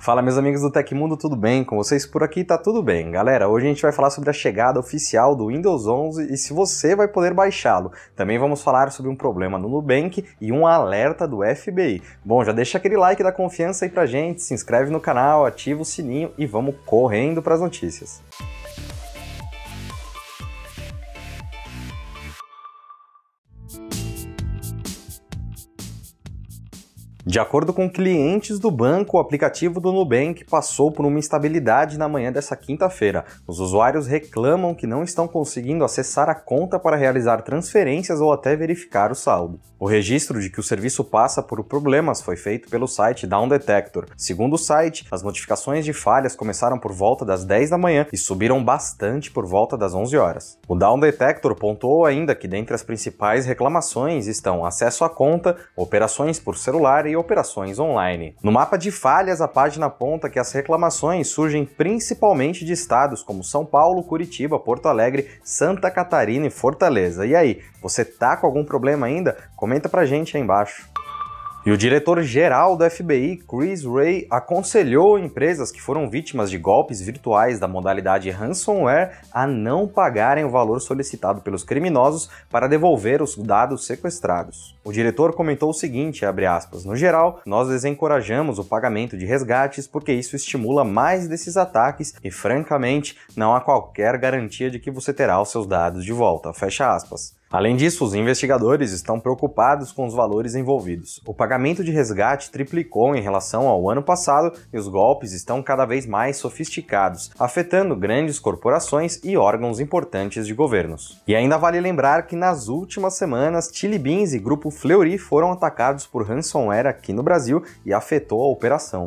Fala meus amigos do Tecmundo, tudo bem? Com vocês por aqui tá tudo bem. Galera, hoje a gente vai falar sobre a chegada oficial do Windows 11 e se você vai poder baixá-lo. Também vamos falar sobre um problema no Nubank e um alerta do FBI. Bom, já deixa aquele like da confiança aí pra gente, se inscreve no canal, ativa o sininho e vamos correndo para as notícias. De acordo com clientes do banco, o aplicativo do Nubank passou por uma instabilidade na manhã dessa quinta-feira. Os usuários reclamam que não estão conseguindo acessar a conta para realizar transferências ou até verificar o saldo. O registro de que o serviço passa por problemas foi feito pelo site Down Detector. Segundo o site, as notificações de falhas começaram por volta das 10 da manhã e subiram bastante por volta das 11 horas. O Down Detector pontuou ainda que dentre as principais reclamações estão acesso à conta, operações por celular e operações online. No mapa de falhas, a página aponta que as reclamações surgem principalmente de estados como São Paulo, Curitiba, Porto Alegre, Santa Catarina e Fortaleza. E aí, você tá com algum problema ainda? Comenta pra gente aí embaixo. E o diretor-geral do FBI, Chris Wray, aconselhou empresas que foram vítimas de golpes virtuais da modalidade ransomware a não pagarem o valor solicitado pelos criminosos para devolver os dados sequestrados. O diretor comentou o seguinte, aspas, no geral, nós desencorajamos o pagamento de resgates porque isso estimula mais desses ataques e, francamente, não há qualquer garantia de que você terá os seus dados de volta, fecha aspas. Além disso, os investigadores estão preocupados com os valores envolvidos. O pagamento de resgate triplicou em relação ao ano passado e os golpes estão cada vez mais sofisticados, afetando grandes corporações e órgãos importantes de governos. E ainda vale lembrar que nas últimas semanas, Chili Beans e Grupo Fleury foram atacados por ransomware aqui no Brasil e afetou a operação.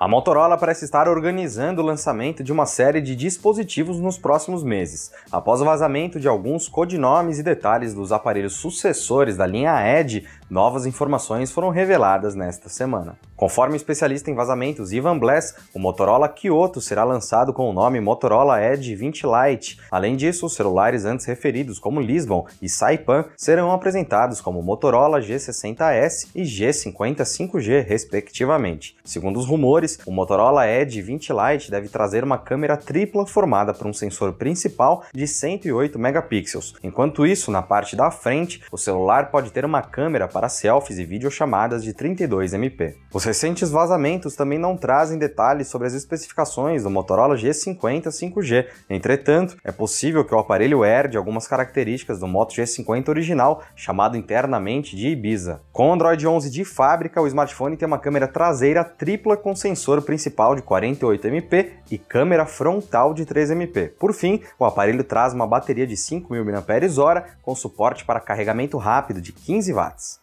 A Motorola parece estar organizando o lançamento de uma série de dispositivos nos próximos meses, após o vazamento de alguns codinomes e detalhes dos aparelhos sucessores da linha Edge Novas informações foram reveladas nesta semana. Conforme o especialista em vazamentos Ivan Bless, o Motorola Kyoto será lançado com o nome Motorola Edge 20 Lite. Além disso, os celulares antes referidos como Lisbon e Saipan serão apresentados como Motorola G60S e G50 5G, respectivamente. Segundo os rumores, o Motorola Edge 20 Lite deve trazer uma câmera tripla formada por um sensor principal de 108 megapixels. Enquanto isso, na parte da frente, o celular pode ter uma câmera para selfies e videochamadas de 32 MP. Os recentes vazamentos também não trazem detalhes sobre as especificações do Motorola G50 5G. Entretanto, é possível que o aparelho herde algumas características do Moto G50 original, chamado internamente de Ibiza. Com Android 11 de fábrica, o smartphone tem uma câmera traseira tripla com sensor principal de 48 MP e câmera frontal de 3 MP. Por fim, o aparelho traz uma bateria de 5.000 mAh com suporte para carregamento rápido de 15 watts.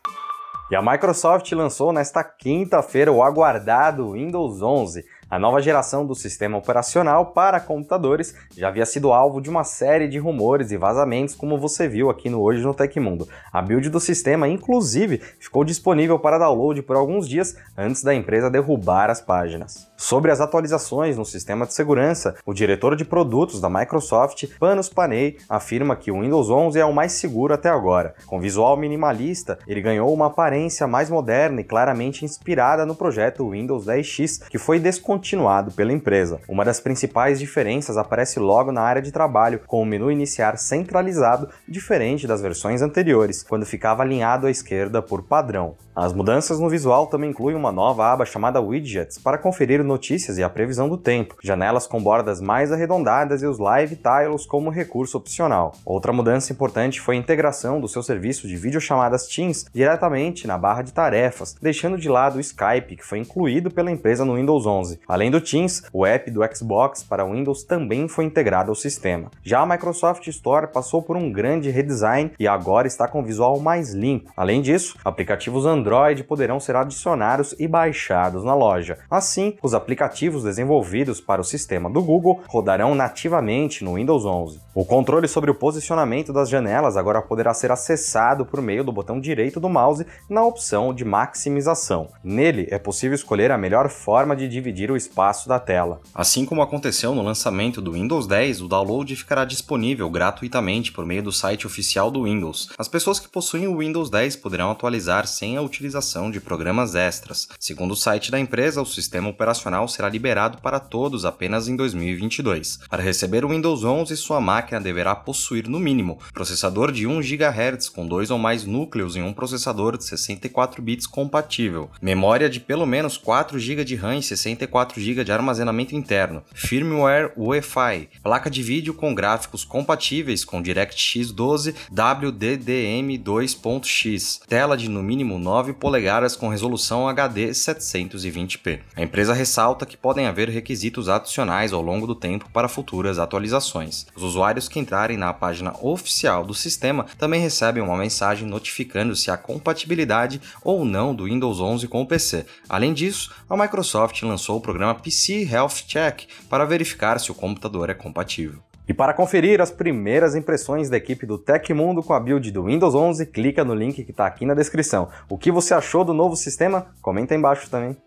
E a Microsoft lançou nesta quinta-feira o aguardado Windows 11, a nova geração do sistema operacional para computadores já havia sido alvo de uma série de rumores e vazamentos, como você viu aqui no Hoje no Tecmundo. A build do sistema, inclusive, ficou disponível para download por alguns dias antes da empresa derrubar as páginas. Sobre as atualizações no sistema de segurança, o diretor de produtos da Microsoft, Panos Panay, afirma que o Windows 11 é o mais seguro até agora. Com visual minimalista, ele ganhou uma aparência mais moderna e claramente inspirada no projeto Windows 10X, que foi descontinuado continuado pela empresa. Uma das principais diferenças aparece logo na área de trabalho, com o menu iniciar centralizado, diferente das versões anteriores, quando ficava alinhado à esquerda por padrão. As mudanças no visual também incluem uma nova aba chamada Widgets para conferir notícias e a previsão do tempo, janelas com bordas mais arredondadas e os Live Tiles como recurso opcional. Outra mudança importante foi a integração do seu serviço de videochamadas Teams diretamente na barra de tarefas, deixando de lado o Skype, que foi incluído pela empresa no Windows 11. Além do Teams, o app do Xbox para Windows também foi integrado ao sistema. Já a Microsoft Store passou por um grande redesign e agora está com visual mais limpo. Além disso, aplicativos Android Android poderão ser adicionados e baixados na loja. Assim, os aplicativos desenvolvidos para o sistema do Google rodarão nativamente no Windows 11. O controle sobre o posicionamento das janelas agora poderá ser acessado por meio do botão direito do mouse na opção de maximização. Nele é possível escolher a melhor forma de dividir o espaço da tela. Assim como aconteceu no lançamento do Windows 10, o download ficará disponível gratuitamente por meio do site oficial do Windows. As pessoas que possuem o Windows 10 poderão atualizar sem a utilização de programas extras. Segundo o site da empresa, o sistema operacional será liberado para todos apenas em 2022. Para receber o Windows 11, sua máquina deverá possuir no mínimo processador de 1 GHz com dois ou mais núcleos em um processador de 64 bits compatível, memória de pelo menos 4 GB de RAM e 64 GB de armazenamento interno, firmware Wi-Fi, placa de vídeo com gráficos compatíveis com DirectX 12 WDDM2.x, tela de no mínimo 9 polegadas com resolução HD 720p. A empresa ressalta que podem haver requisitos adicionais ao longo do tempo para futuras atualizações. Os usuários que entrarem na página oficial do sistema também recebem uma mensagem notificando se há compatibilidade ou não do Windows 11 com o PC. Além disso, a Microsoft lançou o programa PC Health Check para verificar se o computador é compatível. E para conferir as primeiras impressões da equipe do Tecmundo com a build do Windows 11, clica no link que está aqui na descrição. O que você achou do novo sistema? Comenta aí embaixo também.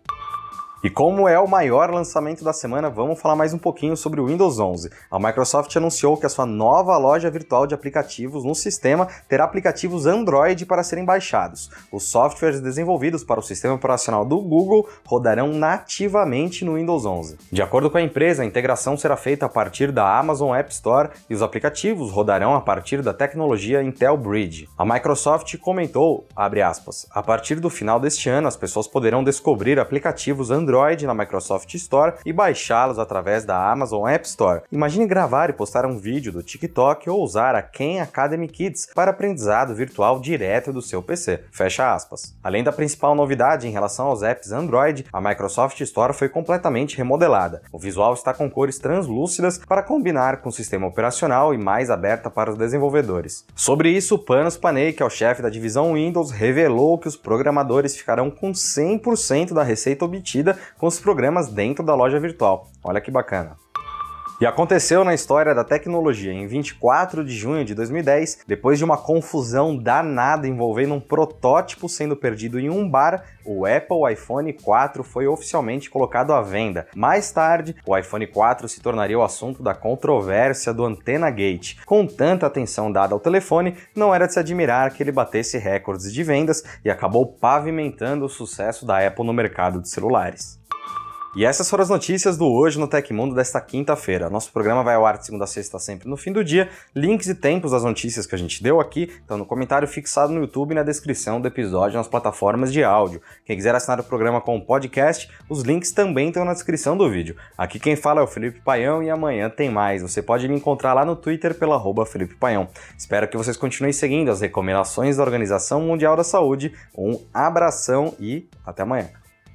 E como é o maior lançamento da semana, vamos falar mais um pouquinho sobre o Windows 11. A Microsoft anunciou que a sua nova loja virtual de aplicativos no sistema terá aplicativos Android para serem baixados. Os softwares desenvolvidos para o sistema operacional do Google rodarão nativamente no Windows 11. De acordo com a empresa, a integração será feita a partir da Amazon App Store e os aplicativos rodarão a partir da tecnologia Intel Bridge. A Microsoft comentou, aspas, a partir do final deste ano as pessoas poderão descobrir aplicativos Android Android na Microsoft Store e baixá-los através da Amazon App Store. Imagine gravar e postar um vídeo do TikTok ou usar a Khan Academy Kids para aprendizado virtual direto do seu PC. Fecha aspas. Além da principal novidade em relação aos apps Android, a Microsoft Store foi completamente remodelada. O visual está com cores translúcidas para combinar com o sistema operacional e mais aberta para os desenvolvedores. Sobre isso, Panos Panay, que é o chefe da divisão Windows, revelou que os programadores ficarão com 100% da receita obtida com os programas dentro da loja virtual. Olha que bacana. E aconteceu na história da tecnologia em 24 de junho de 2010, depois de uma confusão danada envolvendo um protótipo sendo perdido em um bar, o Apple iPhone 4 foi oficialmente colocado à venda. Mais tarde, o iPhone 4 se tornaria o assunto da controvérsia do Antena Gate. Com tanta atenção dada ao telefone, não era de se admirar que ele batesse recordes de vendas e acabou pavimentando o sucesso da Apple no mercado de celulares. E essas foram as notícias do Hoje no Tecmundo desta quinta-feira. Nosso programa vai ao ar de segunda a sexta sempre no fim do dia. Links e tempos das notícias que a gente deu aqui estão no comentário fixado no YouTube e na descrição do episódio nas plataformas de áudio. Quem quiser assinar o programa com podcast, os links também estão na descrição do vídeo. Aqui quem fala é o Felipe Paião e amanhã tem mais. Você pode me encontrar lá no Twitter pela arroba Felipe Paião. Espero que vocês continuem seguindo as recomendações da Organização Mundial da Saúde. Um abração e até amanhã.